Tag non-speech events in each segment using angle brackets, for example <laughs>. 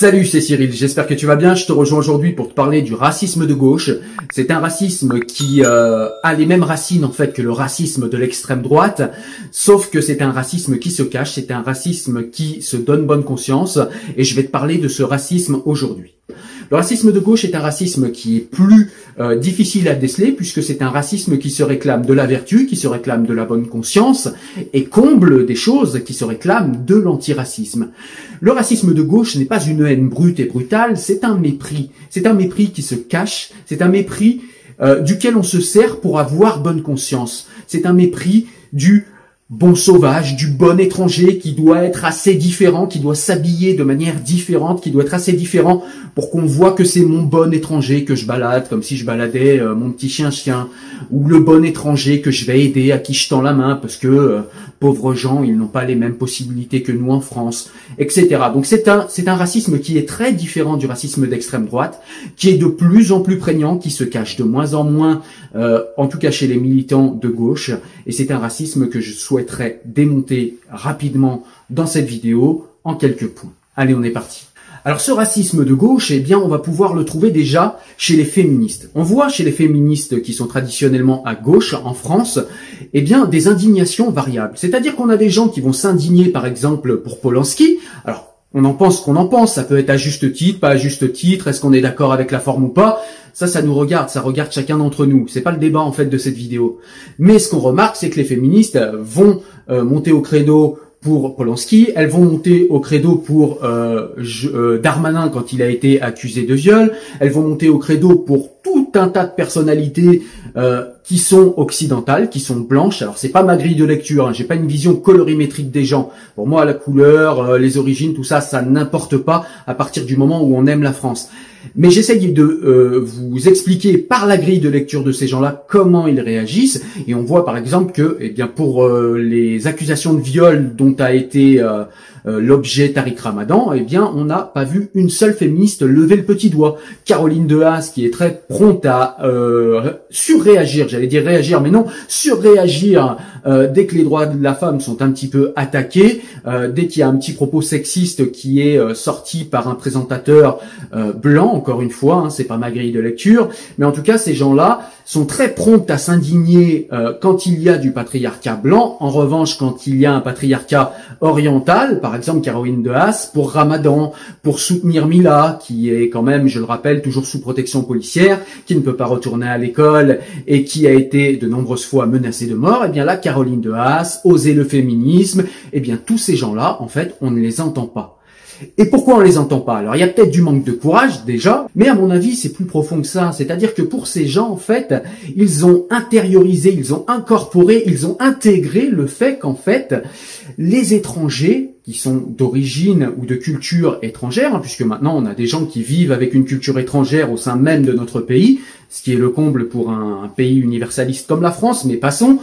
Salut, c'est Cyril, j'espère que tu vas bien. Je te rejoins aujourd'hui pour te parler du racisme de gauche. C'est un racisme qui euh, a les mêmes racines en fait que le racisme de l'extrême droite, sauf que c'est un racisme qui se cache, c'est un racisme qui se donne bonne conscience, et je vais te parler de ce racisme aujourd'hui. Le racisme de gauche est un racisme qui est plus euh, difficile à déceler puisque c'est un racisme qui se réclame de la vertu, qui se réclame de la bonne conscience et comble des choses qui se réclament de l'antiracisme. Le racisme de gauche n'est pas une haine brute et brutale, c'est un mépris. C'est un mépris qui se cache, c'est un mépris euh, duquel on se sert pour avoir bonne conscience. C'est un mépris du bon sauvage, du bon étranger qui doit être assez différent, qui doit s'habiller de manière différente, qui doit être assez différent pour qu'on voit que c'est mon bon étranger que je balade, comme si je baladais euh, mon petit chien-chien, ou le bon étranger que je vais aider, à qui je tends la main, parce que euh, pauvres gens, ils n'ont pas les mêmes possibilités que nous en France, etc. Donc c'est un, c'est un racisme qui est très différent du racisme d'extrême droite, qui est de plus en plus prégnant, qui se cache de moins en moins, euh, en tout cas chez les militants de gauche, et c'est un racisme que je souhaite démonter rapidement dans cette vidéo en quelques points. Allez, on est parti. Alors ce racisme de gauche, eh bien, on va pouvoir le trouver déjà chez les féministes. On voit chez les féministes qui sont traditionnellement à gauche en France, eh bien, des indignations variables. C'est-à-dire qu'on a des gens qui vont s'indigner, par exemple, pour Polanski. Alors, on en pense qu'on en pense, ça peut être à juste titre, pas à juste titre, est-ce qu'on est d'accord avec la forme ou pas? Ça, ça nous regarde, ça regarde chacun d'entre nous. C'est pas le débat en fait de cette vidéo. Mais ce qu'on remarque, c'est que les féministes vont euh, monter au credo pour Polanski, elles vont monter au credo pour euh, euh, Darmanin quand il a été accusé de viol, elles vont monter au credo pour tout un tas de personnalités qui sont occidentales, qui sont blanches. Alors c'est pas ma grille de lecture, hein, j'ai pas une vision colorimétrique des gens. Pour moi, la couleur, les origines, tout ça, ça n'importe pas à partir du moment où on aime la France. Mais j'essaye de euh, vous expliquer par la grille de lecture de ces gens-là comment ils réagissent. Et on voit par exemple que, eh bien, pour euh, les accusations de viol dont a été euh, l'objet Tariq Ramadan, eh bien, on n'a pas vu une seule féministe lever le petit doigt. Caroline de Haas, qui est très prompte à surréagir, j'allais dire réagir, mais non, surréagir dès que les droits de la femme sont un petit peu attaqués, dès qu'il y a un petit propos sexiste qui est sorti par un présentateur blanc encore une fois, hein, c'est pas ma grille de lecture, mais en tout cas, ces gens-là sont très prompts à s'indigner euh, quand il y a du patriarcat blanc. En revanche, quand il y a un patriarcat oriental, par exemple Caroline de Haas, pour Ramadan, pour soutenir Mila, qui est quand même, je le rappelle, toujours sous protection policière, qui ne peut pas retourner à l'école et qui a été de nombreuses fois menacée de mort, et eh bien là, Caroline de Haas, oser le féminisme, et eh bien tous ces gens-là, en fait, on ne les entend pas. Et pourquoi on les entend pas? Alors il y a peut-être du manque de courage déjà, mais à mon avis c'est plus profond que ça. C'est-à-dire que pour ces gens en fait, ils ont intériorisé, ils ont incorporé, ils ont intégré le fait qu'en fait les étrangers qui sont d'origine ou de culture étrangère, hein, puisque maintenant on a des gens qui vivent avec une culture étrangère au sein même de notre pays, ce qui est le comble pour un pays universaliste comme la France, mais passons.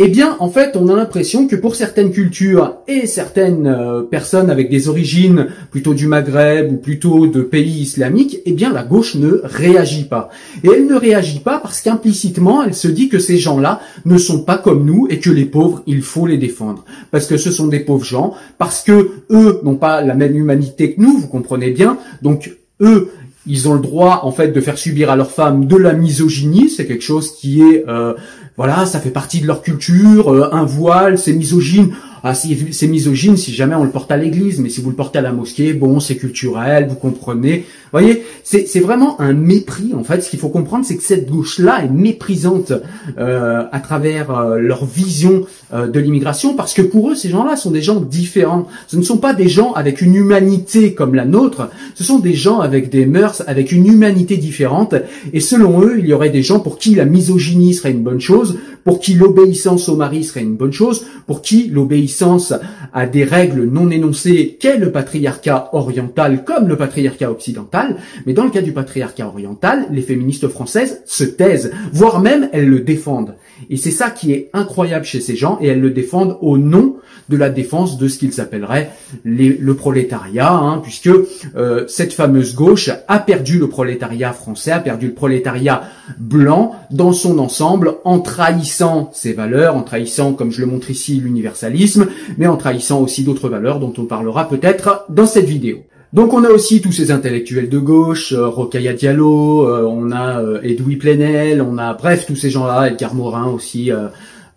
Eh bien, en fait, on a l'impression que pour certaines cultures et certaines euh, personnes avec des origines plutôt du Maghreb ou plutôt de pays islamiques, eh bien, la gauche ne réagit pas. Et elle ne réagit pas parce qu'implicitement, elle se dit que ces gens-là ne sont pas comme nous et que les pauvres, il faut les défendre. Parce que ce sont des pauvres gens, parce que eux n'ont pas la même humanité que nous, vous comprenez bien. Donc, eux, ils ont le droit en fait de faire subir à leurs femmes de la misogynie, c'est quelque chose qui est euh, voilà, ça fait partie de leur culture, euh, un voile, c'est misogyne. Ah, c'est misogyne si jamais on le porte à l'église, mais si vous le portez à la mosquée, bon, c'est culturel, vous comprenez. Vous voyez, c'est vraiment un mépris. En fait, ce qu'il faut comprendre, c'est que cette gauche-là est méprisante euh, à travers euh, leur vision de l'immigration, parce que pour eux, ces gens-là sont des gens différents. Ce ne sont pas des gens avec une humanité comme la nôtre. Ce sont des gens avec des mœurs, avec une humanité différente. Et selon eux, il y aurait des gens pour qui la misogynie serait une bonne chose, pour qui l'obéissance au mari serait une bonne chose, pour qui l'obéissance à des règles non énoncées qu'est le patriarcat oriental comme le patriarcat occidental, mais dans le cas du patriarcat oriental, les féministes françaises se taisent, voire même elles le défendent. Et c'est ça qui est incroyable chez ces gens, et elles le défendent au nom de la défense de ce qu'ils appelleraient le prolétariat, hein, puisque euh, cette fameuse gauche a perdu le prolétariat français, a perdu le prolétariat blanc dans son ensemble, en trahissant ses valeurs, en trahissant, comme je le montre ici, l'universalisme, mais en trahissant aussi d'autres valeurs dont on parlera peut-être dans cette vidéo. Donc on a aussi tous ces intellectuels de gauche, euh, Diallo, euh, on a euh, Edoui Plenel, on a bref tous ces gens-là, Edgar Morin aussi, euh,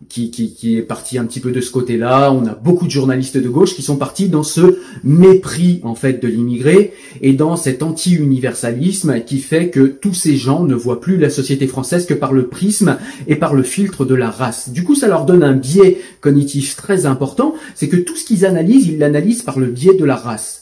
qui, qui, qui, est parti un petit peu de ce côté-là. On a beaucoup de journalistes de gauche qui sont partis dans ce mépris en fait de l'immigré et dans cet anti-universalisme qui fait que tous ces gens ne voient plus la société française que par le prisme et par le filtre de la race. Du coup, ça leur donne un biais cognitif très important, c'est que tout ce qu'ils analysent, ils l'analysent par le biais de la race.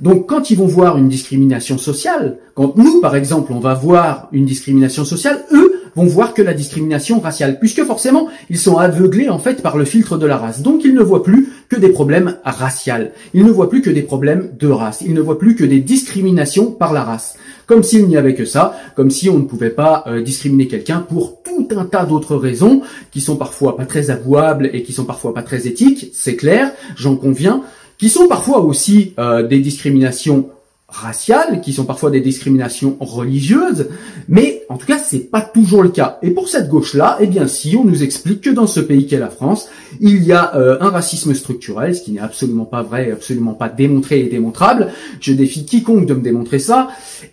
Donc quand ils vont voir une discrimination sociale, quand nous par exemple on va voir une discrimination sociale, eux vont voir que la discrimination raciale, puisque forcément ils sont aveuglés en fait par le filtre de la race. Donc ils ne voient plus que des problèmes raciaux, ils ne voient plus que des problèmes de race, ils ne voient plus que des discriminations par la race. Comme s'il n'y avait que ça, comme si on ne pouvait pas euh, discriminer quelqu'un pour tout un tas d'autres raisons qui sont parfois pas très avouables et qui sont parfois pas très éthiques, c'est clair, j'en conviens, qui sont parfois aussi euh, des discriminations raciales, qui sont parfois des discriminations religieuses, mais en tout cas, c'est pas toujours le cas. Et pour cette gauche-là, eh bien, si on nous explique que dans ce pays qu'est la France, il y a euh, un racisme structurel, ce qui n'est absolument pas vrai, absolument pas démontré et démontrable. Je défie quiconque de me démontrer ça.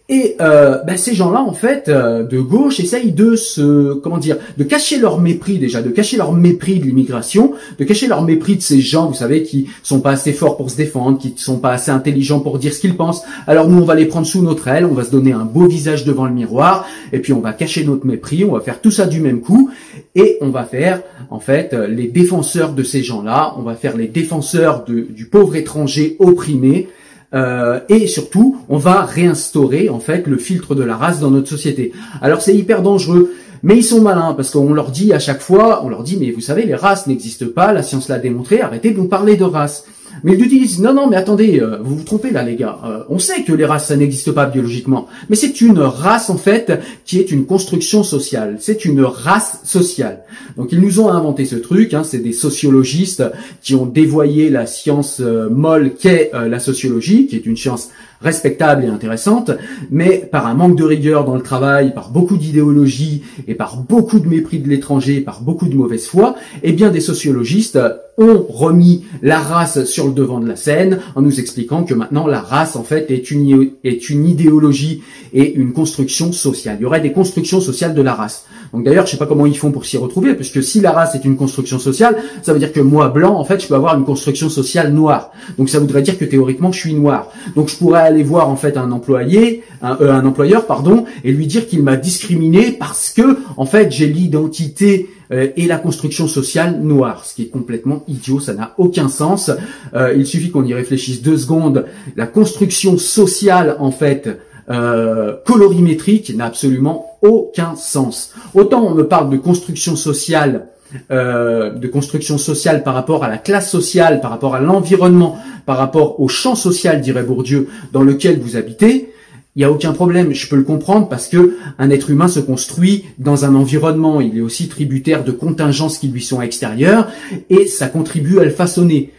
Et euh, ben, ces gens-là, en fait, euh, de gauche, essayent de se, comment dire, de cacher leur mépris déjà, de cacher leur mépris de l'immigration, de cacher leur mépris de ces gens, vous savez, qui sont pas assez forts pour se défendre, qui sont pas assez intelligents pour dire ce qu'ils pensent. Alors nous, on va les prendre sous notre aile, on va se donner un beau visage devant le miroir, et puis on va cacher notre mépris, on va faire tout ça du même coup, et on va faire, en fait, euh, les défenseurs de ces gens-là, on va faire les défenseurs du pauvre étranger opprimé, euh, et surtout, on va réinstaurer en fait le filtre de la race dans notre société. Alors c'est hyper dangereux, mais ils sont malins parce qu'on leur dit à chaque fois, on leur dit mais vous savez les races n'existent pas, la science l'a démontré, arrêtez de nous parler de race. Mais ils disent non non mais attendez, euh, vous vous trompez là les gars. Euh, on sait que les races ça n'existe pas biologiquement, mais c'est une race en fait qui est une construction sociale. C'est une race sociale. Donc ils nous ont inventé ce truc. Hein, c'est des sociologistes qui ont dévoyé la science euh, molle qu'est la sociologie, qui est une science respectable et intéressante, mais par un manque de rigueur dans le travail, par beaucoup d'idéologie et par beaucoup de mépris de l'étranger, par beaucoup de mauvaise foi, eh bien des sociologistes ont remis la race sur le devant de la scène en nous expliquant que maintenant la race en fait est une, est une idéologie et une construction sociale. Il y aurait des constructions sociales de la race. Donc d'ailleurs, je sais pas comment ils font pour s'y retrouver, puisque si la race est une construction sociale, ça veut dire que moi blanc, en fait, je peux avoir une construction sociale noire. Donc ça voudrait dire que théoriquement, je suis noir. Donc je pourrais aller voir en fait un employé, un, euh, un employeur, pardon, et lui dire qu'il m'a discriminé parce que en fait j'ai l'identité euh, et la construction sociale noire, ce qui est complètement idiot, ça n'a aucun sens. Euh, il suffit qu'on y réfléchisse deux secondes. La construction sociale, en fait, euh, colorimétrique n'a absolument aucun sens. Autant on me parle de construction sociale, euh, de construction sociale par rapport à la classe sociale, par rapport à l'environnement, par rapport au champ social, dirait Bourdieu, dans lequel vous habitez, il n'y a aucun problème, je peux le comprendre parce que un être humain se construit dans un environnement, il est aussi tributaire de contingences qui lui sont extérieures et ça contribue à le façonner.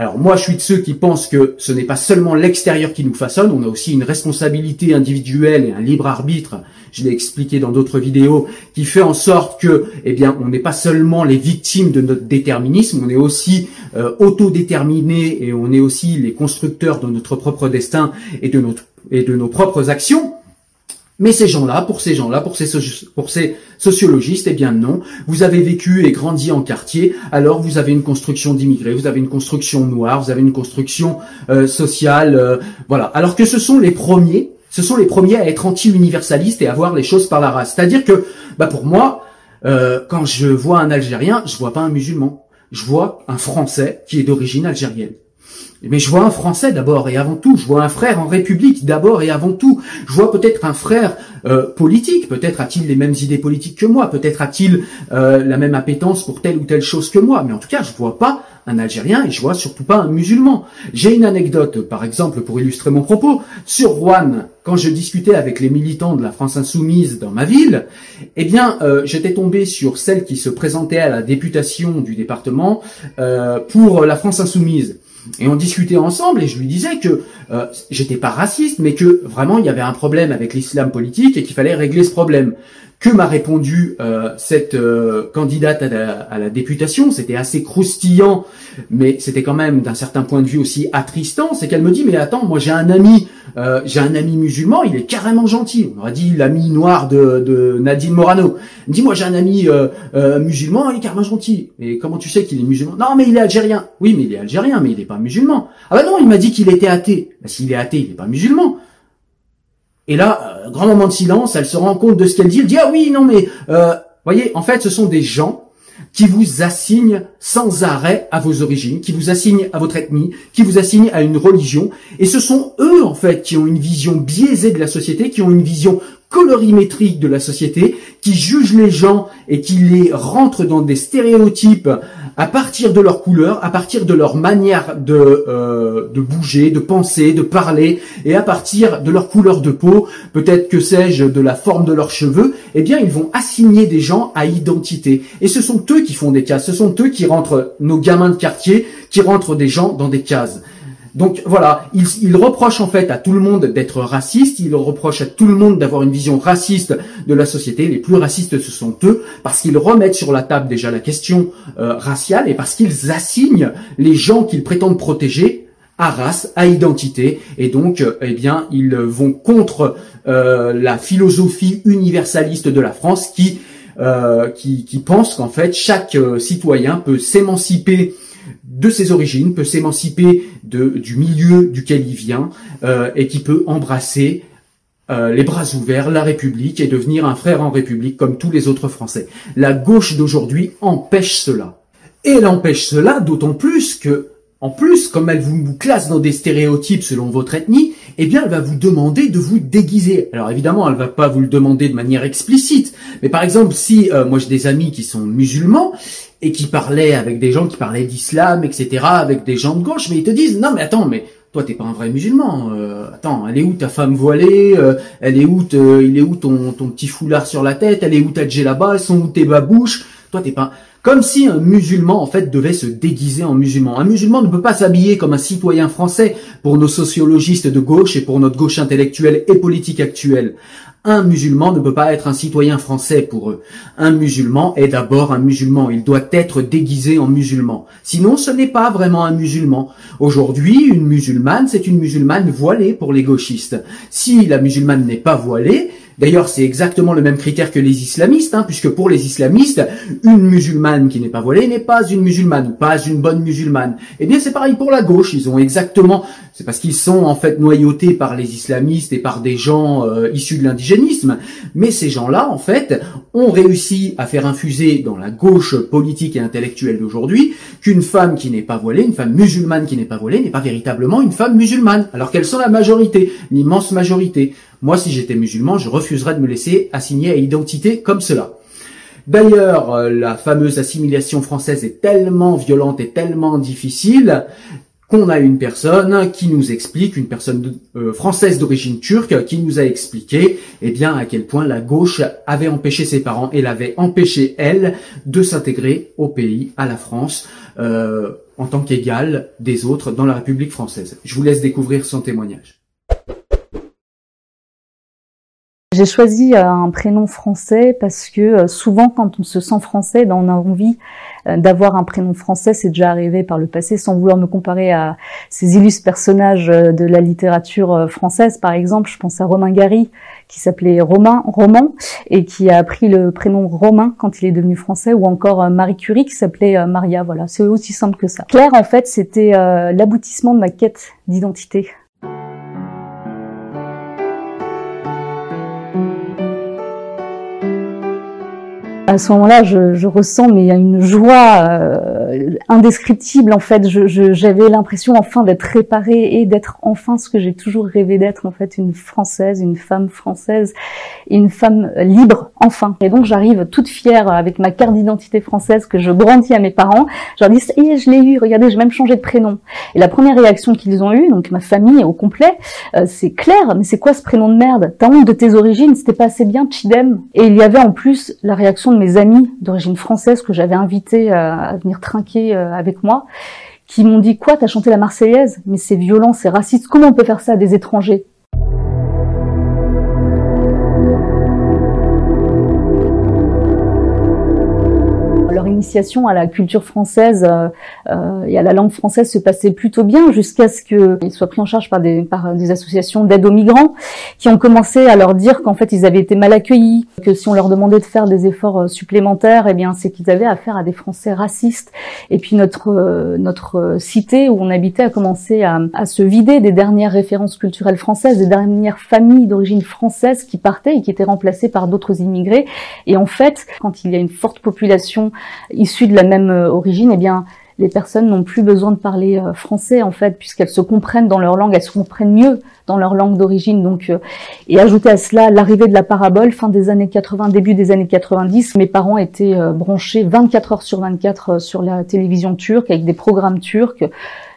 Alors moi je suis de ceux qui pensent que ce n'est pas seulement l'extérieur qui nous façonne, on a aussi une responsabilité individuelle et un libre arbitre, je l'ai expliqué dans d'autres vidéos, qui fait en sorte que eh bien on n'est pas seulement les victimes de notre déterminisme, on est aussi euh, autodéterminés et on est aussi les constructeurs de notre propre destin et de notre et de nos propres actions. Mais ces gens-là, pour ces gens-là, pour ces, sociologistes, eh bien non. Vous avez vécu et grandi en quartier, alors vous avez une construction d'immigrés, vous avez une construction noire, vous avez une construction euh, sociale, euh, voilà. Alors que ce sont les premiers, ce sont les premiers à être anti-universalistes et à voir les choses par la race. C'est-à-dire que, bah pour moi, euh, quand je vois un Algérien, je vois pas un musulman, je vois un Français qui est d'origine algérienne. Mais je vois un Français d'abord et avant tout. Je vois un frère en République d'abord et avant tout. Je vois peut-être un frère euh, politique. Peut-être a-t-il les mêmes idées politiques que moi. Peut-être a-t-il euh, la même appétence pour telle ou telle chose que moi. Mais en tout cas, je vois pas un Algérien et je vois surtout pas un musulman. J'ai une anecdote, par exemple, pour illustrer mon propos. Sur Rouen, quand je discutais avec les militants de la France Insoumise dans ma ville, eh bien, euh, j'étais tombé sur celle qui se présentait à la députation du département pour la France Insoumise. Et on discutait ensemble et je lui disais que euh, j'étais pas raciste, mais que vraiment il y avait un problème avec l'islam politique et qu'il fallait régler ce problème. Que m'a répondu euh, cette euh, candidate à la, députation? C'était assez croustillant, mais c'était quand même d'un certain point de vue aussi attristant. C'est qu'elle me dit mais attends, moi j'ai un ami, euh, j'ai un ami musulman, il est carrément gentil. On aurait dit l'ami noir de, Nadine Morano. Elle me dit moi j'ai un ami musulman, il est carrément gentil. Et comment tu sais qu'il est musulman? Non mais il est algérien. Oui mais il est algérien, mais il n'est pas musulman. Ah bah non, il m'a dit qu'il était athée. Bah, S'il est athée, il n'est pas musulman. Et là, euh, grand moment de silence, elle se rend compte de ce qu'elle dit. Elle dit ah oui non mais euh, voyez en fait ce sont des gens qui vous assignent sans arrêt à vos origines, qui vous assignent à votre ethnie, qui vous assignent à une religion. Et ce sont eux, en fait, qui ont une vision biaisée de la société, qui ont une vision colorimétrique de la société, qui jugent les gens et qui les rentrent dans des stéréotypes à partir de leur couleur, à partir de leur manière de, euh, de bouger, de penser, de parler, et à partir de leur couleur de peau, peut-être que sais-je, de la forme de leurs cheveux, eh bien ils vont assigner des gens à identité. Et ce sont eux qui font des cases, ce sont eux qui rentrent nos gamins de quartier, qui rentrent des gens dans des cases. Donc voilà, il, il, reproche en fait à tout le monde d'être raciste, il reproche à tout le monde d'avoir une vision raciste de la société. Les plus racistes, ce sont eux, parce qu'ils remettent sur la table déjà la question euh, raciale et parce qu'ils assignent les gens qu'ils prétendent protéger à race, à identité, et donc, euh, eh bien, ils vont contre euh, la philosophie universaliste de la France qui, qui pense qu'en fait chaque citoyen peut s'émanciper de ses origines, peut s'émanciper du milieu duquel il vient euh, et qui peut embrasser euh, les bras ouverts la République et devenir un frère en République comme tous les autres Français. La gauche d'aujourd'hui empêche cela. Et elle empêche cela d'autant plus que en plus, comme elle vous classe dans des stéréotypes selon votre ethnie, eh bien, elle va vous demander de vous déguiser. Alors évidemment, elle va pas vous le demander de manière explicite, mais par exemple, si euh, moi j'ai des amis qui sont musulmans et qui parlaient avec des gens qui parlaient d'islam, etc., avec des gens de gauche, mais ils te disent non, mais attends, mais toi t'es pas un vrai musulman. Euh, attends, elle est où ta femme voilée euh, Elle est où il est où ton, ton petit foulard sur la tête Elle est où ta djellaba Elles sont où tes babouches? Toi t'es pas comme si un musulman, en fait, devait se déguiser en musulman. Un musulman ne peut pas s'habiller comme un citoyen français pour nos sociologistes de gauche et pour notre gauche intellectuelle et politique actuelle. Un musulman ne peut pas être un citoyen français pour eux. Un musulman est d'abord un musulman. Il doit être déguisé en musulman. Sinon, ce n'est pas vraiment un musulman. Aujourd'hui, une musulmane, c'est une musulmane voilée pour les gauchistes. Si la musulmane n'est pas voilée, D'ailleurs, c'est exactement le même critère que les islamistes, hein, puisque pour les islamistes, une musulmane qui n'est pas voilée n'est pas une musulmane, pas une bonne musulmane. Eh bien, c'est pareil pour la gauche. Ils ont exactement, c'est parce qu'ils sont en fait noyautés par les islamistes et par des gens euh, issus de l'indigénisme. Mais ces gens-là, en fait, ont réussi à faire infuser dans la gauche politique et intellectuelle d'aujourd'hui qu'une femme qui n'est pas voilée, une femme musulmane qui n'est pas voilée, n'est pas véritablement une femme musulmane, alors qu'elles sont la majorité, l'immense majorité. Moi, si j'étais musulman, je refuserais de me laisser assigner à identité comme cela. D'ailleurs, euh, la fameuse assimilation française est tellement violente et tellement difficile qu'on a une personne qui nous explique, une personne euh, française d'origine turque, qui nous a expliqué, eh bien, à quel point la gauche avait empêché ses parents et l'avait empêché elle de s'intégrer au pays, à la France, euh, en tant qu'égale des autres dans la République française. Je vous laisse découvrir son témoignage. J'ai choisi euh, un prénom français parce que souvent quand on se sent français, ben on a envie d'avoir un prénom français. C'est déjà arrivé par le passé, sans vouloir me comparer à ces illustres personnages de la littérature française. Par exemple, je pense à Romain Gary qui s'appelait Romain Roman et qui a pris le prénom Romain quand il est devenu français, ou encore Marie Curie qui s'appelait Maria. Voilà, c'est aussi simple que ça. Claire, en fait, c'était l'aboutissement de ma quête d'identité. À ce moment-là, je, ressens mais il y a une joie euh, indescriptible en fait. J'avais l'impression enfin d'être réparée et d'être enfin ce que j'ai toujours rêvé d'être en fait, une française, une femme française, une femme libre enfin. Et donc j'arrive toute fière avec ma carte d'identité française que je brandis à mes parents. Je leur dis et je l'ai eu, regardez, j'ai même changé de prénom. Et la première réaction qu'ils ont eue, donc ma famille au complet, euh, c'est Claire, mais c'est quoi ce prénom de merde? T'as honte de tes origines C'était pas assez bien, Chidem. Et il y avait en plus la réaction de mes amis d'origine française que j'avais invités euh, à venir trinquer euh, avec moi, qui m'ont dit quoi, t'as chanté la Marseillaise? Mais c'est violent, c'est raciste. Comment on peut faire ça à des étrangers? Leur initiation à la culture française et à la langue française se passait plutôt bien jusqu'à ce qu'ils soient pris en charge par des, par des associations d'aide aux migrants qui ont commencé à leur dire qu'en fait ils avaient été mal accueillis, que si on leur demandait de faire des efforts supplémentaires, eh bien c'est qu'ils avaient affaire à des Français racistes. Et puis notre notre cité où on habitait a commencé à, à se vider des dernières références culturelles françaises, des dernières familles d'origine française qui partaient et qui étaient remplacées par d'autres immigrés. Et en fait, quand il y a une forte population issue de la même euh, origine, eh bien, les personnes n'ont plus besoin de parler euh, français en fait, puisqu'elles se comprennent dans leur langue, elles se comprennent mieux dans leur langue d'origine. Donc, euh, et ajouter à cela l'arrivée de la parabole, fin des années 80, début des années 90, mes parents étaient branchés 24 heures sur 24 sur la télévision turque avec des programmes turcs.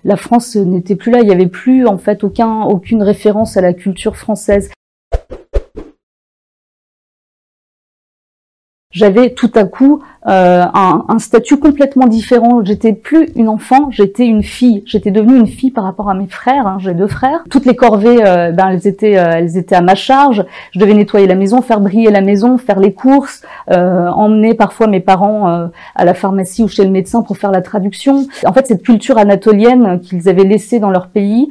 La France n'était plus là, il n'y avait plus en fait aucun aucune référence à la culture française. J'avais tout à coup euh, un, un, statut complètement différent. J'étais plus une enfant, j'étais une fille. J'étais devenue une fille par rapport à mes frères. Hein. J'ai deux frères. Toutes les corvées, euh, ben elles étaient, euh, elles étaient à ma charge. Je devais nettoyer la maison, faire briller la maison, faire les courses, euh, emmener parfois mes parents à la pharmacie ou chez le médecin pour faire la traduction. En fait, cette culture anatolienne qu'ils avaient laissée dans leur pays,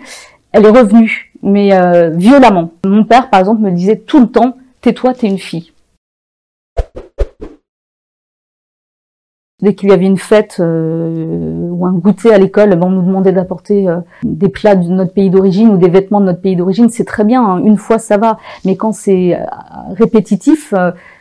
elle est revenue, mais violemment. Mon père, par exemple, me disait tout le temps "Tais-toi, t'es une fille." Dès qu'il y avait une fête euh, ou un goûter à l'école, ben, on nous demandait d'apporter euh, des plats de notre pays d'origine ou des vêtements de notre pays d'origine. C'est très bien, hein. une fois ça va. Mais quand c'est euh, répétitif,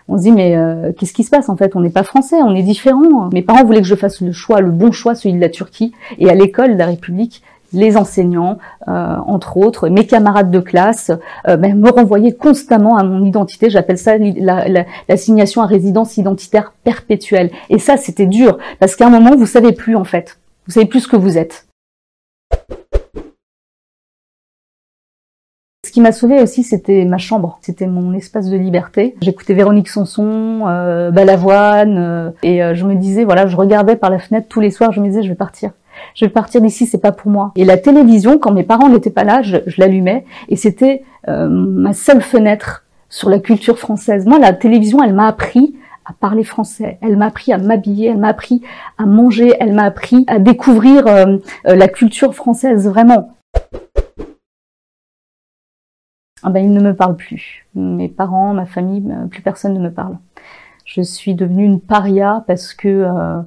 on se dit mais qu'est-ce qui se passe en fait? On n'est pas français, on est différent. Mes parents voulaient que je fasse le choix, le bon choix, celui de la Turquie. Et à l'école de la République, les enseignants, euh, entre autres, mes camarades de classe, euh, ben, me renvoyaient constamment à mon identité. J'appelle ça l'assignation à résidence identitaire perpétuelle. Et ça, c'était dur, parce qu'à un moment, vous savez plus en fait. Vous savez plus ce que vous êtes. Ce qui m'a sauvée aussi, c'était ma chambre, c'était mon espace de liberté. J'écoutais Véronique Sanson, euh, Balavoine, euh, et je me disais, voilà, je regardais par la fenêtre tous les soirs, je me disais, je vais partir je vais partir d'ici, c'est pas pour moi. Et la télévision, quand mes parents n'étaient pas là, je, l'allumais et c'était euh, ma seule fenêtre sur la culture française. Moi, la télévision, elle m'a appris à parler français, elle m'a appris à m'habiller, elle m'a appris à manger, elle m'a appris à découvrir euh, euh, la culture française vraiment. Ah ben, ils ne me parlent plus. Mes parents, ma famille, plus personne ne me parle. Je suis devenue une paria parce que euh,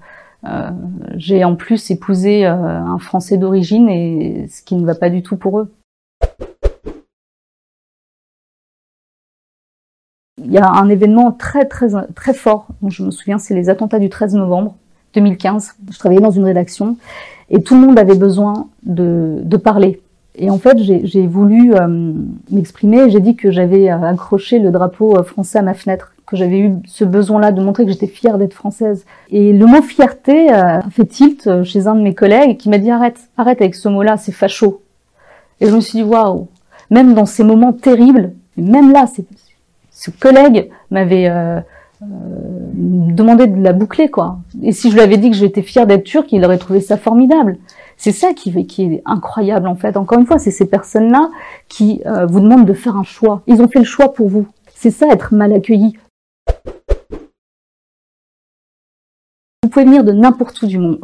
j'ai en plus épousé euh, un Français d'origine et ce qui ne va pas du tout pour eux. Il y a un événement très très très fort dont je me souviens, c'est les attentats du 13 novembre 2015. Je travaillais dans une rédaction et tout le monde avait besoin de, parler. Et en fait, j'ai voulu euh, m'exprimer. J'ai dit que j'avais accroché le drapeau français à ma fenêtre que j'avais eu ce besoin-là de montrer que j'étais fière d'être française. Et le mot fierté euh, a fait tilt euh, chez un de mes collègues qui m'a dit arrête, arrête avec ce mot-là, c'est facho. Et je me suis dit waouh, même dans ces moments terribles, même là, ce collègue m'avait euh, demandé de la boucler quoi. Et si je lui avais dit que j'étais fière d'être turque, il aurait trouvé ça formidable. C'est ça qui, qui, est incroyable en fait. Encore une fois, c'est ces personnes-là qui vous demandent de faire un choix. Ils ont fait le choix pour vous. C'est ça être mal accueilli. Pouvez venir de n'importe où du monde,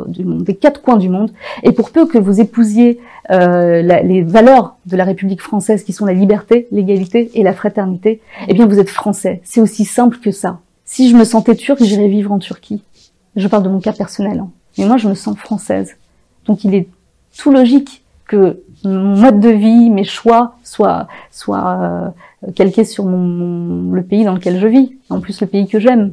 des quatre coins du monde, et pour peu que vous épousiez euh, les valeurs de la République française, qui sont la liberté, l'égalité et la fraternité, eh bien vous êtes français. C'est aussi simple que ça. Si je me sentais turque, j'irais vivre en Turquie. Je parle de mon cas personnel, hein. mais moi je me sens française. Donc il est tout logique que mon mode de vie, mes choix soient, soient euh, calqués sur le pays dans lequel je vis, en plus le pays que j'aime.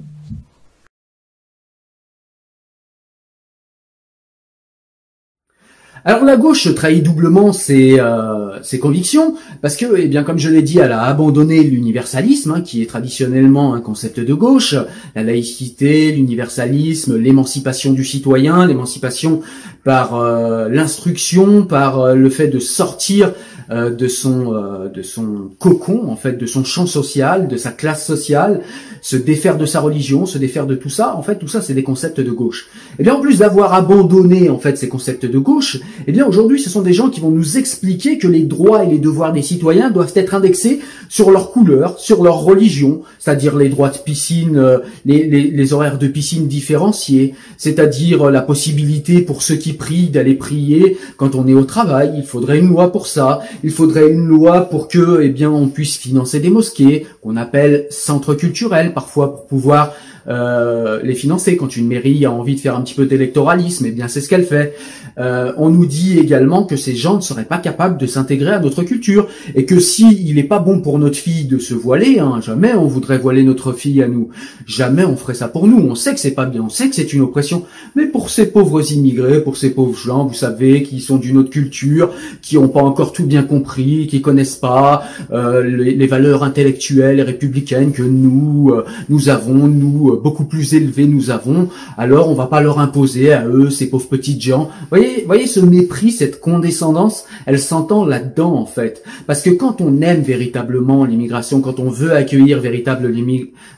Alors la gauche trahit doublement ses, euh, ses convictions parce que, eh bien, comme je l'ai dit, elle a abandonné l'universalisme, hein, qui est traditionnellement un concept de gauche, la laïcité, l'universalisme, l'émancipation du citoyen, l'émancipation par euh, l'instruction, par euh, le fait de sortir de son de son cocon, en fait, de son champ social, de sa classe sociale, se défaire de sa religion, se défaire de tout ça. En fait, tout ça, c'est des concepts de gauche. Et bien, en plus d'avoir abandonné en fait ces concepts de gauche, Eh bien aujourd'hui, ce sont des gens qui vont nous expliquer que les droits et les devoirs des citoyens doivent être indexés sur leur couleur, sur leur religion, c'est-à-dire les droits de piscine, euh, les, les, horaires de piscine différenciés, c'est-à-dire euh, la possibilité pour ceux qui prient d'aller prier quand on est au travail. Il faudrait une loi pour ça. Il faudrait une loi pour que, eh bien, on puisse financer des mosquées qu'on appelle centres culturels parfois pour pouvoir euh, les financer. Quand une mairie a envie de faire un petit peu d'électoralisme, eh bien c'est ce qu'elle fait. Euh, on nous dit également que ces gens ne seraient pas capables de s'intégrer à notre culture et que si il n'est pas bon pour notre fille de se voiler, hein, jamais on voudrait voiler notre fille à nous, jamais on ferait ça pour nous. On sait que c'est pas bien, on sait que c'est une oppression, mais pour ces pauvres immigrés, pour ces pauvres gens, vous savez, qui sont d'une autre culture, qui n'ont pas encore tout bien compris, qui connaissent pas euh, les, valeurs intellectuelles et républicaines que nous nous avons, nous beaucoup plus élevés nous avons, alors on va pas leur imposer à eux, ces pauvres petites gens. Voyez, voyez ce mépris, cette condescendance, elle s'entend là-dedans en fait. Parce que quand on aime véritablement l'immigration, quand on veut accueillir véritable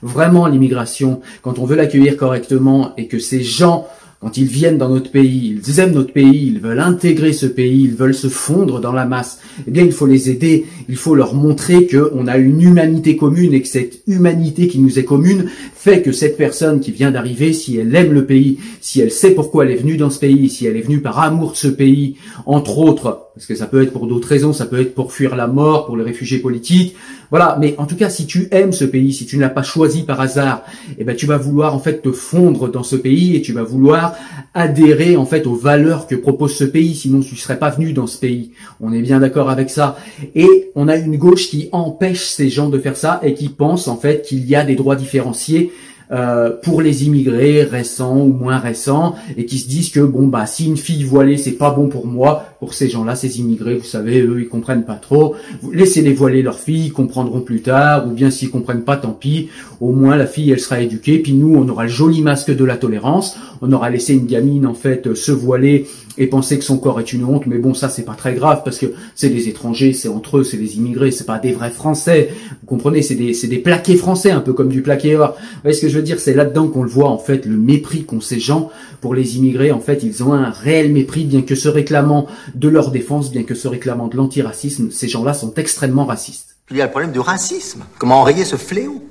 vraiment l'immigration, quand on veut l'accueillir correctement et que ces gens quand ils viennent dans notre pays, ils aiment notre pays, ils veulent intégrer ce pays, ils veulent se fondre dans la masse, eh bien il faut les aider, il faut leur montrer qu'on a une humanité commune et que cette humanité qui nous est commune fait que cette personne qui vient d'arriver, si elle aime le pays, si elle sait pourquoi elle est venue dans ce pays, si elle est venue par amour de ce pays, entre autres, parce que ça peut être pour d'autres raisons, ça peut être pour fuir la mort, pour les réfugiés politiques, voilà. Mais en tout cas, si tu aimes ce pays, si tu ne l'as pas choisi par hasard, eh ben tu vas vouloir en fait te fondre dans ce pays et tu vas vouloir adhérer en fait aux valeurs que propose ce pays. Sinon, tu serais pas venu dans ce pays. On est bien d'accord avec ça. Et on a une gauche qui empêche ces gens de faire ça et qui pense en fait qu'il y a des droits différenciés euh, pour les immigrés récents ou moins récents et qui se disent que bon bah si une fille voilée c'est pas bon pour moi, pour ces gens-là, ces immigrés, vous savez, eux ils comprennent pas trop. Laissez-les voiler leurs filles, ils comprendront plus tard, ou bien s'ils comprennent pas, tant pis. Au moins la fille elle sera éduquée, puis nous on aura le joli masque de la tolérance, on aura laissé une gamine en fait se voiler et penser que son corps est une honte, mais bon, ça c'est pas très grave parce que c'est des étrangers, c'est entre eux, c'est des immigrés, c'est pas des vrais Français. Vous comprenez, c'est des, c'est des plaqués français, un peu comme du plaqué or. Vous voyez ce que je veux dire? C'est là-dedans qu'on le voit en fait, le mépris qu'ont ces gens pour les immigrés. En fait, ils ont un réel mépris, bien que se réclamant de leur défense, bien que se réclamant de l'antiracisme, ces gens-là sont extrêmement racistes. Il y a le problème du racisme. Comment enrayer ce fléau?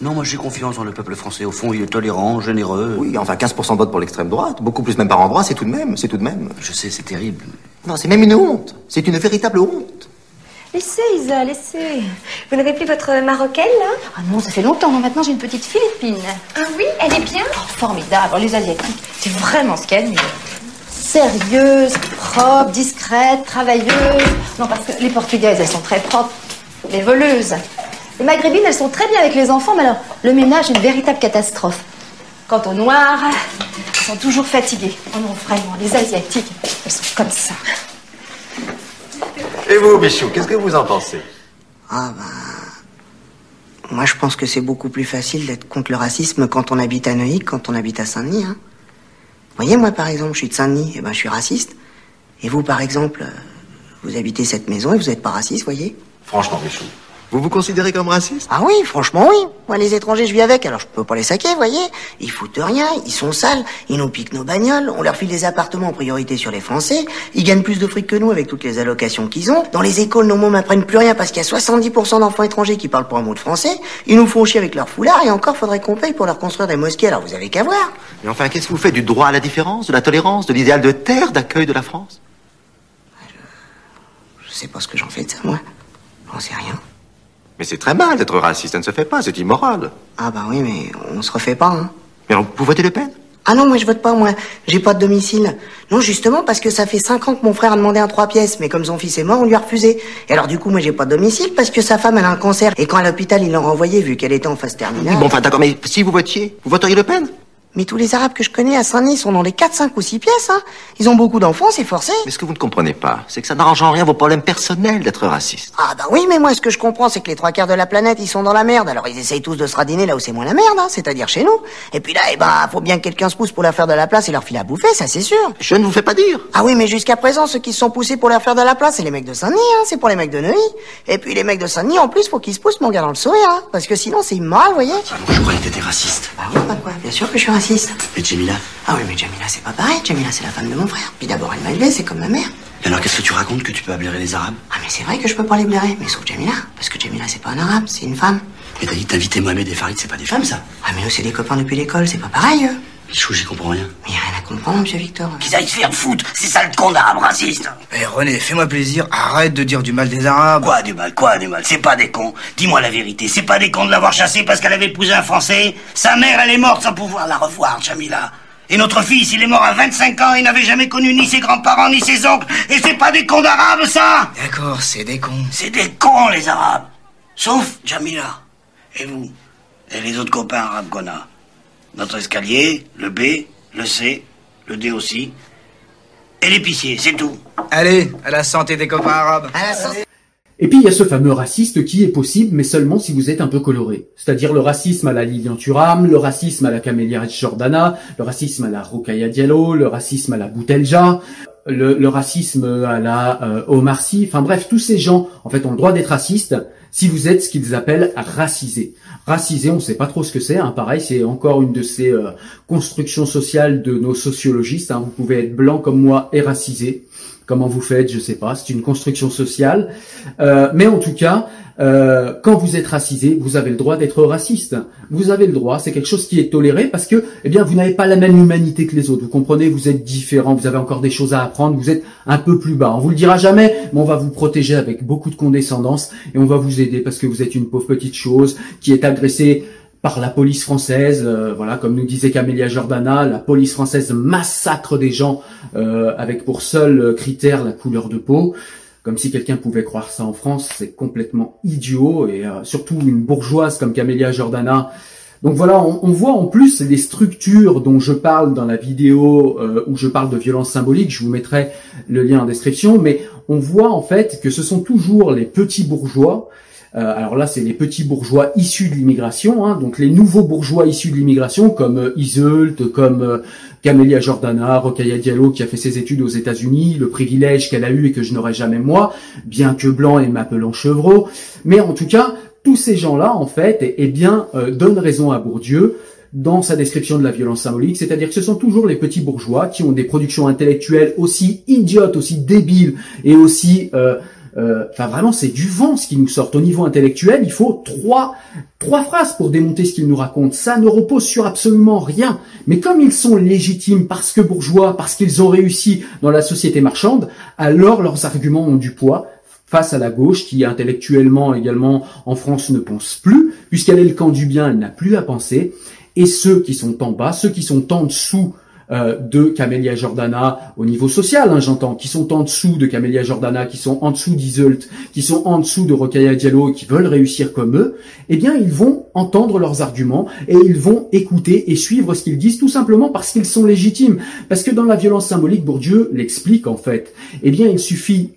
Non, moi j'ai confiance dans le peuple français. Au fond, il est tolérant, généreux. Oui, enfin 15% de vote pour l'extrême droite, beaucoup plus même par endroit, c'est tout de même, c'est tout de même. Je sais, c'est terrible. Non, c'est même une honte. C'est une véritable honte. Laissez, Isa, laissez. Vous n'avez plus votre marocaine, là? Ah non, ça fait longtemps. Maintenant, j'ai une petite philippine. Ah oui Elle est bien? Oh, Formidable. Les Asiatiques, c'est vraiment ce qu'elle Sérieuse, propre, discrète, travailleuse. Non, parce que les Portugaises, elles sont très propres. Les voleuses. Les maghrébines, elles sont très bien avec les enfants, mais alors, le ménage est une véritable catastrophe. Quant aux noirs, elles sont toujours fatiguées. Oh non, vraiment, les asiatiques, elles sont comme ça. Et vous, Bichou, qu'est-ce que vous en pensez? Ah ben... Moi, je pense que c'est beaucoup plus facile d'être contre le racisme quand on habite à Neuilly que quand on habite à Saint-Denis. Hein. Voyez, moi, par exemple, je suis de Saint-Denis, et eh ben, je suis raciste. Et vous, par exemple, euh, vous habitez cette maison et vous n'êtes pas raciste, voyez Franchement, Bichou, vous vous considérez comme raciste? Ah oui, franchement oui. Moi, les étrangers, je vis avec, alors je peux pas les saquer, voyez. Ils foutent rien, ils sont sales, ils nous piquent nos bagnoles, on leur file des appartements en priorité sur les Français, ils gagnent plus de fric que nous avec toutes les allocations qu'ils ont. Dans les écoles, nos mômes apprennent plus rien parce qu'il y a 70% d'enfants étrangers qui parlent pas un mot de français. Ils nous font chier avec leur foulard et encore faudrait qu'on paye pour leur construire des mosquées, alors vous avez qu'à voir. Mais enfin, qu'est-ce que vous faites? Du droit à la différence, de la tolérance, de l'idéal de terre d'accueil de la France? Je... je sais pas ce que j'en fais de ça, moi. J'en sais rien. Mais c'est très mal d'être raciste, ça ne se fait pas, c'est immoral. Ah bah oui, mais on se refait pas, hein. Mais vous votez Le Pen? Ah non, moi je vote pas, moi. J'ai pas de domicile. Non, justement, parce que ça fait cinq ans que mon frère a demandé un trois pièces, mais comme son fils est mort, on lui a refusé. Et alors du coup, moi j'ai pas de domicile, parce que sa femme, elle a un cancer. Et quand à l'hôpital, ils l'ont renvoyée, vu qu'elle était en phase terminale... Bon, enfin d'accord, mais si vous votiez, vous voteriez Le Pen? Mais tous les Arabes que je connais à Saint-Denis sont dans les 4, 5 ou 6 pièces, hein. Ils ont beaucoup d'enfants, c'est forcé. Mais ce que vous ne comprenez pas, c'est que ça n'arrange en rien vos problèmes personnels d'être raciste. Ah bah oui, mais moi ce que je comprends, c'est que les trois quarts de la planète, ils sont dans la merde. Alors ils essayent tous de se radiner là où c'est moins la merde, hein, c'est-à-dire chez nous. Et puis là, eh ben, faut bien que quelqu'un se pousse pour leur faire de la place et leur filer à bouffer, ça c'est sûr. Je ne vous fais pas dire. Ah oui, mais jusqu'à présent, ceux qui se sont poussés pour leur faire de la place, c'est les mecs de Saint-Denis, hein. C'est pour les mecs de Neuilly. Et puis les mecs de Saint-Denis, en plus, faut qu'ils se poussent, mon gars, dans le sourire, hein. Parce que sinon, c'est immoral, vous voyez. raciste. Ah oui, bah quoi, bien sûr que je suis raciste. Et Jamila Ah oui, mais Jamila, c'est pas pareil. Jamila, c'est la femme de mon frère. Puis d'abord, elle m'a élevé, c'est comme ma mère. Et alors qu'est-ce que tu racontes que tu peux blairer les Arabes? Ah, mais c'est vrai que je peux pas les blairer, mais sauf Jamila. Parce que Jamila, c'est pas un arabe, c'est une femme. Mais t'as dit d'inviter Mohamed et Farid, c'est pas des femmes, ça? Ah, mais nous, c'est des copains depuis l'école, c'est pas pareil, eux. Chou, j'y comprends rien. Mais y a rien à comprendre, monsieur Victor. Qu'ils aillent se faire foutre, c'est ça le con d'arabe raciste Eh René, fais-moi plaisir, arrête de dire du mal des Arabes. Quoi du mal, quoi du mal C'est pas des cons. Dis-moi la vérité, c'est pas des cons de l'avoir chassée parce qu'elle avait épousé un Français Sa mère, elle est morte sans pouvoir la revoir, Jamila. Et notre fils, il est mort à 25 ans, il n'avait jamais connu ni ses grands-parents ni ses oncles. Et c'est pas des cons d'arabes, ça D'accord, c'est des cons. C'est des cons, les arabes. Sauf Jamila. Et vous Et les autres copains arabes qu'on a Notre escalier, le B, le C, le D aussi. Et l'épicier, c'est tout. Allez, à la santé des copains arabes. À la santé. Et puis il y a ce fameux raciste qui est possible, mais seulement si vous êtes un peu coloré. C'est-à-dire le racisme à la Lilian Thuram, le racisme à la Camélia Jordana, le racisme à la Rokaya Diallo, le racisme à la Boutelja, le, le racisme à la euh, Omar Sy. Enfin bref, tous ces gens, en fait, ont le droit d'être racistes si vous êtes ce qu'ils appellent racisé. Racisé, on ne sait pas trop ce que c'est. Hein. Pareil, c'est encore une de ces euh, constructions sociales de nos sociologistes. Hein. Vous pouvez être blanc comme moi et racisé. Comment vous faites, je sais pas. C'est une construction sociale. Euh, mais en tout cas, euh, quand vous êtes racisé, vous avez le droit d'être raciste. Vous avez le droit. C'est quelque chose qui est toléré parce que, eh bien, vous n'avez pas la même humanité que les autres. Vous comprenez Vous êtes différent. Vous avez encore des choses à apprendre. Vous êtes un peu plus bas. On vous le dira jamais, mais on va vous protéger avec beaucoup de condescendance et on va vous aider parce que vous êtes une pauvre petite chose qui est agressée par la police française, euh, voilà, comme nous disait Camélia Jordana, la police française massacre des gens euh, avec pour seul critère la couleur de peau. Comme si quelqu'un pouvait croire ça en France, c'est complètement idiot et euh, surtout une bourgeoise comme Camélia Jordana. Donc voilà, on, on, voit en plus les structures dont je parle dans la vidéo où je parle de violence symbolique. Je vous mettrai le lien en description, mais on voit en fait que ce sont toujours les petits bourgeois euh, alors là, c'est les petits bourgeois issus de l'immigration, hein, donc les nouveaux bourgeois issus de l'immigration, comme euh, Iseult, comme euh, Camélia Jordana, Rokhaya Diallo, qui a fait ses études aux États-Unis, le privilège qu'elle a eu et que je n'aurai jamais moi, bien que blanc et m'appelant chevreau. Mais en tout cas, tous ces gens-là, en fait, eh, eh bien, donnent raison à Bourdieu dans sa description de la violence symbolique, c'est-à-dire que ce sont toujours les petits bourgeois qui ont des productions intellectuelles aussi idiotes, aussi débiles et aussi euh, enfin, vraiment, c'est du vent ce qui nous sort. Au niveau intellectuel, il faut trois, trois phrases pour démonter ce qu'ils nous racontent. Ça ne repose sur absolument rien. Mais comme ils sont légitimes parce que bourgeois, parce qu'ils ont réussi dans la société marchande, alors leurs arguments ont du poids face à la gauche qui intellectuellement également en France ne pense plus, puisqu'elle est le camp du bien, elle n'a plus à penser. Et ceux qui sont en bas, ceux qui sont en dessous euh, de Camélia Jordana au niveau social, hein, j'entends, qui sont en dessous de Camélia Jordana, qui sont en dessous d'Iseult, qui sont en dessous de Rokhaya Diallo qui veulent réussir comme eux, eh bien ils vont entendre leurs arguments et ils vont écouter et suivre ce qu'ils disent tout simplement parce qu'ils sont légitimes. Parce que dans la violence symbolique, Bourdieu l'explique en fait. Eh bien il suffit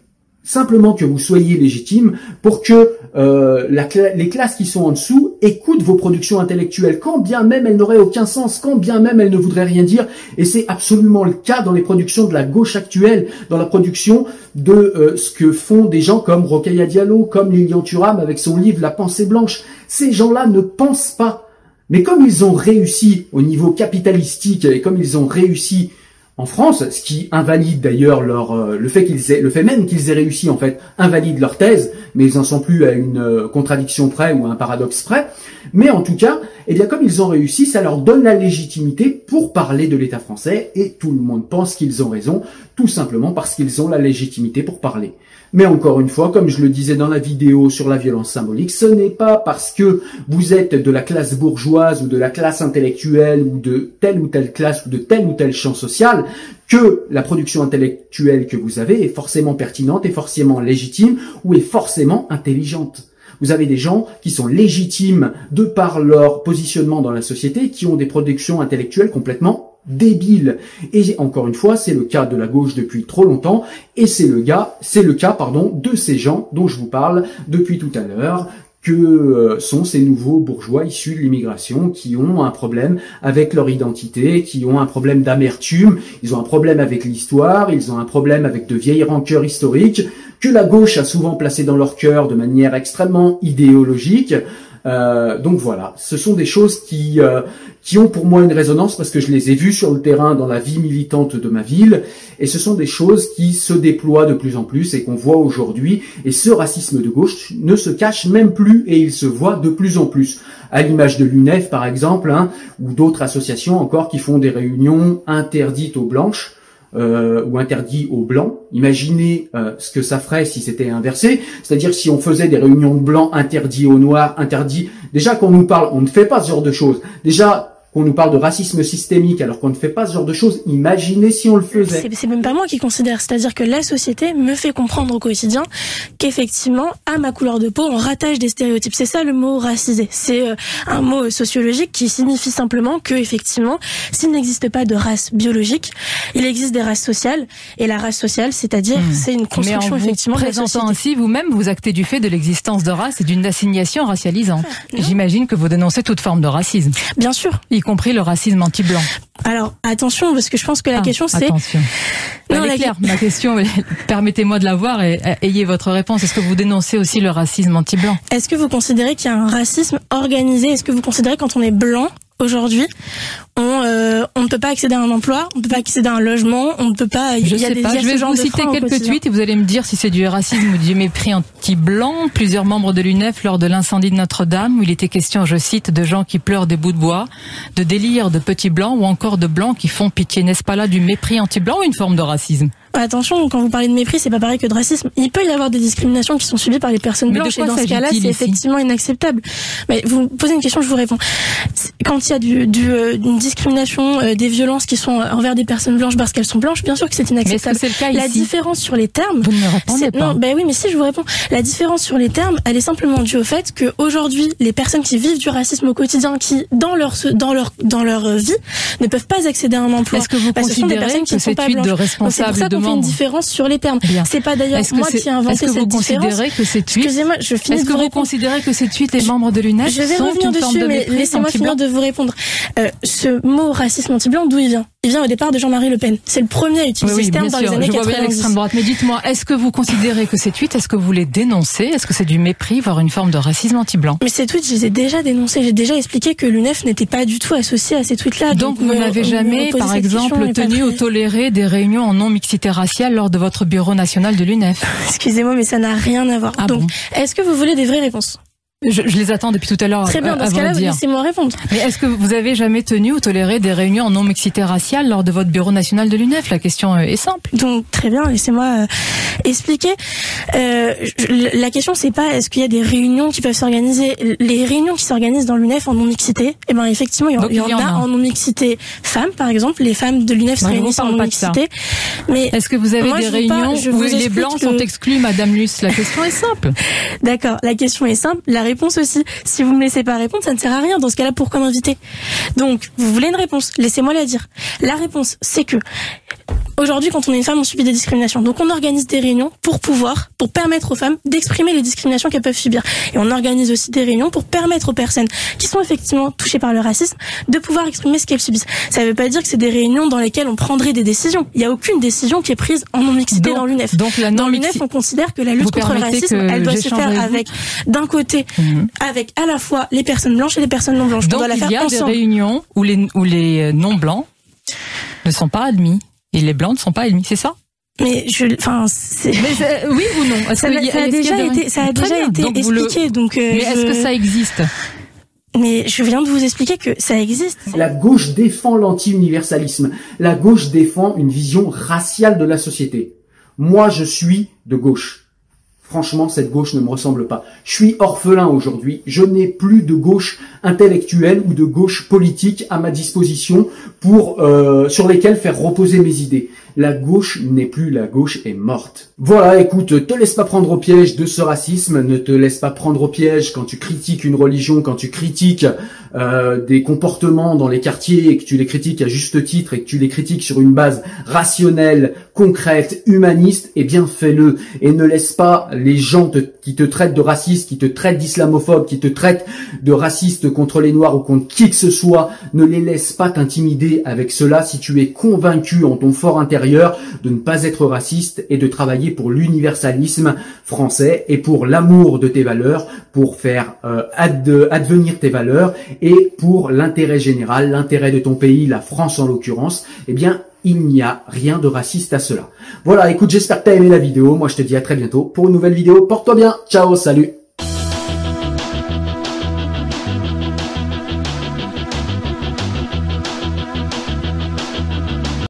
simplement que vous soyez légitime pour que euh, la les classes qui sont en dessous écoutent vos productions intellectuelles, quand bien même elles n'auraient aucun sens, quand bien même elles ne voudraient rien dire. Et c'est absolument le cas dans les productions de la gauche actuelle, dans la production de euh, ce que font des gens comme Rokhaya Diallo, comme Lilian Thuram avec son livre La pensée blanche. Ces gens-là ne pensent pas. Mais comme ils ont réussi au niveau capitalistique et comme ils ont réussi en France, ce qui invalide d'ailleurs leur euh, le fait qu'ils aient le fait même qu'ils aient réussi en fait invalide leur thèse, mais ils en sont plus à une euh, contradiction près ou à un paradoxe près. Mais en tout cas, eh bien comme ils ont réussi, ça leur donne la légitimité pour parler de l'État français et tout le monde pense qu'ils ont raison, tout simplement parce qu'ils ont la légitimité pour parler. Mais encore une fois, comme je le disais dans la vidéo sur la violence symbolique, ce n'est pas parce que vous êtes de la classe bourgeoise ou de la classe intellectuelle ou de telle ou telle classe ou de tel ou tel champ social que la production intellectuelle que vous avez est forcément pertinente, est forcément légitime ou est forcément intelligente. Vous avez des gens qui sont légitimes de par leur positionnement dans la société, qui ont des productions intellectuelles complètement débile. Et encore une fois, c'est le cas de la gauche depuis trop longtemps, et c'est le gars, c'est le cas, pardon, de ces gens dont je vous parle depuis tout à l'heure, que euh, sont ces nouveaux bourgeois issus de l'immigration qui ont un problème avec leur identité, qui ont un problème d'amertume, ils ont un problème avec l'histoire, ils ont un problème avec de vieilles rancœurs historiques, que la gauche a souvent placé dans leur cœur de manière extrêmement idéologique, Euh, donc voilà, ce sont des choses qui euh, qui ont pour moi une résonance parce que je les ai vues sur le terrain dans la vie militante de ma ville et ce sont des choses qui se déploient de plus en plus et qu'on voit aujourd'hui et ce racisme de gauche ne se cache même plus et il se voit de plus en plus. À l'image de l'UNEF par exemple hein, ou d'autres associations encore qui font des réunions interdites aux blanches euh, ou interdit aux blancs. Imaginez euh, ce que ça ferait si c'était inversé, c'est-à-dire si on faisait des réunions blancs interdits aux noirs, interdits. Déjà qu'on nous parle, on ne fait pas ce genre de choses. Déjà qu'on nous parle de racisme systémique alors qu'on ne fait pas ce genre de choses, imaginez si on le faisait. C'est même pas moi qui considère, c'est-à-dire que la société me fait comprendre au quotidien qu'effectivement, à ma couleur de peau, on rattache des stéréotypes. C'est ça le mot racisé. C'est euh, un mot sociologique qui signifie simplement que effectivement, s'il n'existe pas de race biologique, il existe des races sociales et la race sociale, c'est-à-dire hmm. c'est une construction Mais en effectivement vous présentant ainsi vous-même, vous actez du fait de l'existence de race et d'une assignation racialisante. Ah, J'imagine que vous dénoncez toute forme de racisme. Bien sûr compris le racisme anti-blanc. Alors attention, parce que je pense que la ah, question c'est. Attention. Non, la... Claire, ma question, <laughs> permettez-moi de la voir et ayez votre réponse. Est-ce que vous dénoncez aussi le racisme anti-blanc? Est-ce que vous considérez qu'il y a un racisme organisé? Est-ce que vous considérez quand on est blanc aujourd'hui, on, euh, on ne peut pas accéder à un emploi, on ne peut pas accéder à un logement, on ne peut pas. Je sais pas. Je vais vous citer quelques tweets et vous allez me dire si c'est du racisme ou du mépris anti-blanc. Plusieurs membres de l'UNEF lors de l'incendie de Notre-Dame où il était question, je cite, de gens qui pleurent des bouts de bois, de délire de petits blancs ou encore de blancs qui font pitié. N'est-ce pas là du mépris anti-blanc ou une forme de racisme? Attention, quand vous parlez de mépris, c'est pas pareil que de racisme. Il peut y avoir des discriminations qui sont subies par les personnes blanches et dans ce cas-là, c'est effectivement inacceptable. Mais vous posez une question, je vous réponds. Quand il y a du, du euh, une discrimination, euh, des violences qui sont envers des personnes blanches parce qu'elles sont blanches, bien sûr que c'est inacceptable. Mais -ce que le cas la différence sur les termes. Vous ne me répondez pas. Non, ben oui, mais si je vous réponds, la différence sur les termes, elle est simplement due au fait que aujourd'hui, les personnes qui vivent du racisme au quotidien, qui dans leur dans leur dans leur vie, ne peuvent pas accéder à un emploi. Est-ce que vous considérez que c'est une de responsables de fait une différence sur les termes. C'est pas d'ailleurs moi qui ai inventé cette différence. Excusez-moi, je finis Est-ce que vous considérez que ces tweets, les membres de l'UNEF Je vais revenir dessus, mais laissez-moi finir de vous répondre. Euh, ce mot racisme anti-blanc, d'où il vient? Il vient au départ de Jean-Marie Le Pen. C'est le premier à utiliser ce terme dans les années je 90. droite. Mais dites-moi, est-ce que vous considérez que ces tweets, est-ce que vous les dénoncez? Est-ce que c'est du mépris, voire une forme de racisme anti-blanc? Mais ces tweets, je les ai déjà dénoncés. J'ai déjà expliqué que l'UNEF n'était pas du tout associé à ces tweets-là. Donc, vous n'avez jamais, par exemple, tenu ou toléré des réunions en non-mixité raciale lors de votre bureau national de l'UNEF. Excusez-moi, mais ça n'a rien à voir. Ah Donc, est-ce que vous voulez des vraies réponses? Je, je, les attends depuis tout à l'heure. Très bien, dans ce cas-là, laissez-moi répondre. Mais est-ce que vous avez jamais tenu ou toléré des réunions en non-mixité raciale lors de votre bureau national de l'UNEF? La question euh, est simple. Donc, très bien, laissez-moi euh, expliquer. Euh, la question, c'est pas est-ce qu'il y a des réunions qui peuvent s'organiser. Les réunions qui s'organisent dans l'UNEF en non-mixité, eh ben effectivement, il y, en, il y en, a, en non-mixité femmes, par exemple. Les femmes de l'UNEF se réunissent en non-mixité. Mais est-ce que vous avez des réunions où les blancs sont exclus, Madame Luce? La question est simple. <laughs> D'accord, la question est simple. La réponse aussi. Si vous me laissez pas répondre, ça ne sert à rien. Dans ce cas-là, pourquoi m'inviter? Donc, vous voulez une réponse? Laissez-moi la dire. La réponse, c'est que Aujourd'hui, quand on est une femme, on subit des discriminations. Donc, on organise des réunions pour pouvoir, pour permettre aux femmes d'exprimer les discriminations qu'elles peuvent subir. Et on organise aussi des réunions pour permettre aux personnes qui sont effectivement touchées par le racisme de pouvoir exprimer ce qu'elles subissent. Ça ne veut pas dire que c'est des réunions dans lesquelles on prendrait des décisions. Il n'y a aucune décision qui est prise en non-mixité dans l'UNEF. Donc, la dans l'UNEF, on considère que la lutte contre le racisme, elle doit se faire avec, d'un côté, mhm. avec à la fois les personnes blanches et les personnes non blanches. Donc, on doit la faire il y a des réunions où les, où les euh, non blancs ne sont pas admis. Et les blancs ne sont pas ennemis, c'est ça? Mais je, enfin, oui ou non? Ça, a, déjà été, ça a déjà été expliqué. Donc, euh, mais est-ce que ça existe? Mais je viens de vous expliquer que ça existe. La gauche défend l'anti-universalisme. La gauche défend une vision raciale de la société. Moi, je suis de gauche. Franchement, cette gauche ne me ressemble pas. Je suis orphelin aujourd'hui. Je n'ai plus de gauche intellectuelle ou de gauche politique à ma disposition pour euh, sur lesquelles faire reposer mes idées. La gauche n'est plus la gauche est morte. Voilà, écoute, te laisse pas prendre au piège de ce racisme, ne te laisse pas prendre au piège quand tu critiques une religion, quand tu critiques euh, des comportements dans les quartiers et que tu les critiques à juste titre et que tu les critiques sur une base rationnelle, concrète, humaniste, eh bien fais-le et ne laisse pas les gens qui te traitent de raciste, qui te traitent d'islamophobe, qui te traitent de raciste contre les noirs ou contre qui que ce soit, ne les laisse pas t'intimider avec cela si tu es convaincu en ton fort intérieur de ne pas être raciste et de travailler pour l'universalisme français et pour l'amour de tes valeurs, pour faire euh, advenir tes valeurs et pour l'intérêt général, l'intérêt de ton pays, la France en l'occurrence, eh bien, il n'y a rien de raciste à cela. Voilà, écoute, j'espère que tu as aimé la vidéo. Moi, je te dis à très bientôt pour une nouvelle vidéo. Porte-toi bien. Ciao, salut